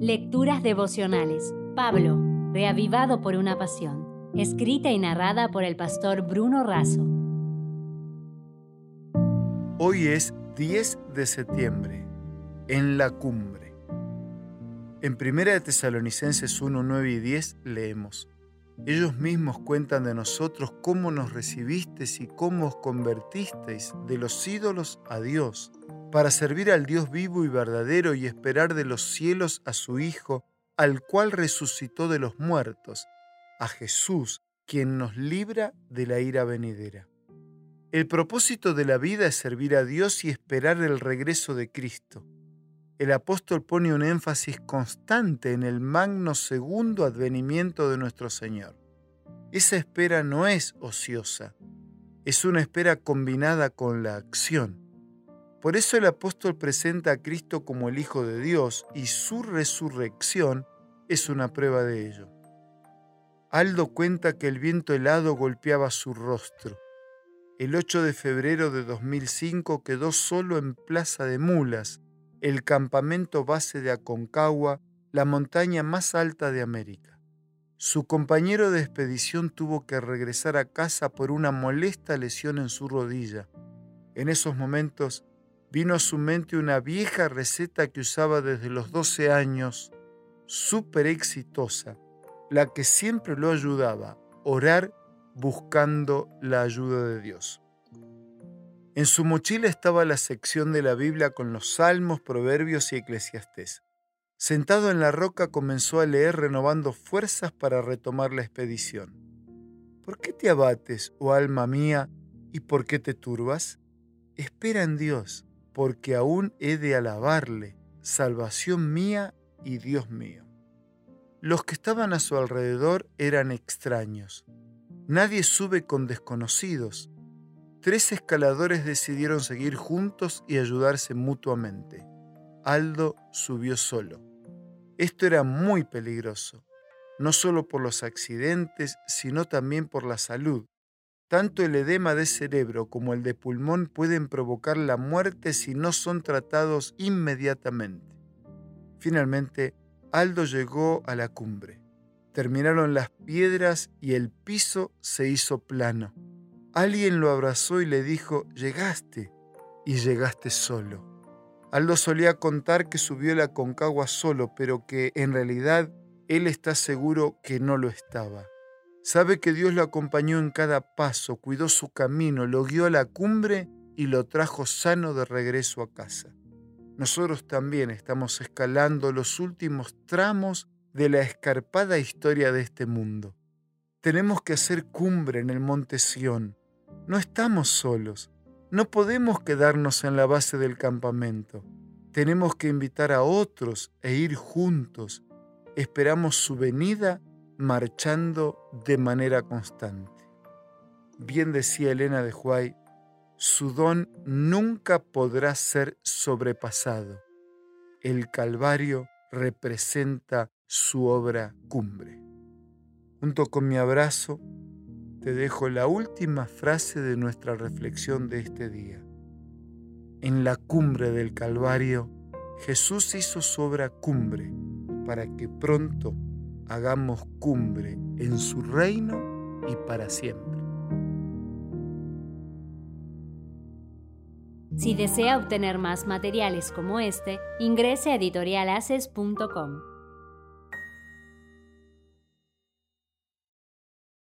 Lecturas devocionales. Pablo, reavivado por una pasión. Escrita y narrada por el pastor Bruno Razo. Hoy es 10 de septiembre, en la cumbre. En 1 de Tesalonicenses 1, 9 y 10 leemos, Ellos mismos cuentan de nosotros cómo nos recibisteis y cómo os convertisteis de los ídolos a Dios para servir al Dios vivo y verdadero y esperar de los cielos a su Hijo, al cual resucitó de los muertos, a Jesús, quien nos libra de la ira venidera. El propósito de la vida es servir a Dios y esperar el regreso de Cristo. El apóstol pone un énfasis constante en el magno segundo advenimiento de nuestro Señor. Esa espera no es ociosa, es una espera combinada con la acción por eso el apóstol presenta a Cristo como el Hijo de Dios y su resurrección es una prueba de ello. Aldo cuenta que el viento helado golpeaba su rostro. El 8 de febrero de 2005 quedó solo en Plaza de Mulas, el campamento base de Aconcagua, la montaña más alta de América. Su compañero de expedición tuvo que regresar a casa por una molesta lesión en su rodilla. En esos momentos, vino a su mente una vieja receta que usaba desde los 12 años, súper exitosa, la que siempre lo ayudaba, orar buscando la ayuda de Dios. En su mochila estaba la sección de la Biblia con los salmos, proverbios y eclesiastés. Sentado en la roca comenzó a leer renovando fuerzas para retomar la expedición. ¿Por qué te abates, oh alma mía, y por qué te turbas? Espera en Dios porque aún he de alabarle, salvación mía y Dios mío. Los que estaban a su alrededor eran extraños. Nadie sube con desconocidos. Tres escaladores decidieron seguir juntos y ayudarse mutuamente. Aldo subió solo. Esto era muy peligroso, no solo por los accidentes, sino también por la salud. Tanto el edema de cerebro como el de pulmón pueden provocar la muerte si no son tratados inmediatamente. Finalmente, Aldo llegó a la cumbre. Terminaron las piedras y el piso se hizo plano. Alguien lo abrazó y le dijo, llegaste, y llegaste solo. Aldo solía contar que subió la concagua solo, pero que en realidad él está seguro que no lo estaba. Sabe que Dios lo acompañó en cada paso, cuidó su camino, lo guió a la cumbre y lo trajo sano de regreso a casa. Nosotros también estamos escalando los últimos tramos de la escarpada historia de este mundo. Tenemos que hacer cumbre en el monte Sión. No estamos solos. No podemos quedarnos en la base del campamento. Tenemos que invitar a otros e ir juntos. Esperamos su venida marchando de manera constante. Bien decía Elena de Huay, su don nunca podrá ser sobrepasado. El Calvario representa su obra cumbre. Junto con mi abrazo, te dejo la última frase de nuestra reflexión de este día. En la cumbre del Calvario, Jesús hizo su obra cumbre para que pronto hagamos cumbre en su reino y para siempre. Si desea obtener más materiales como este, ingrese a editorialaces.com.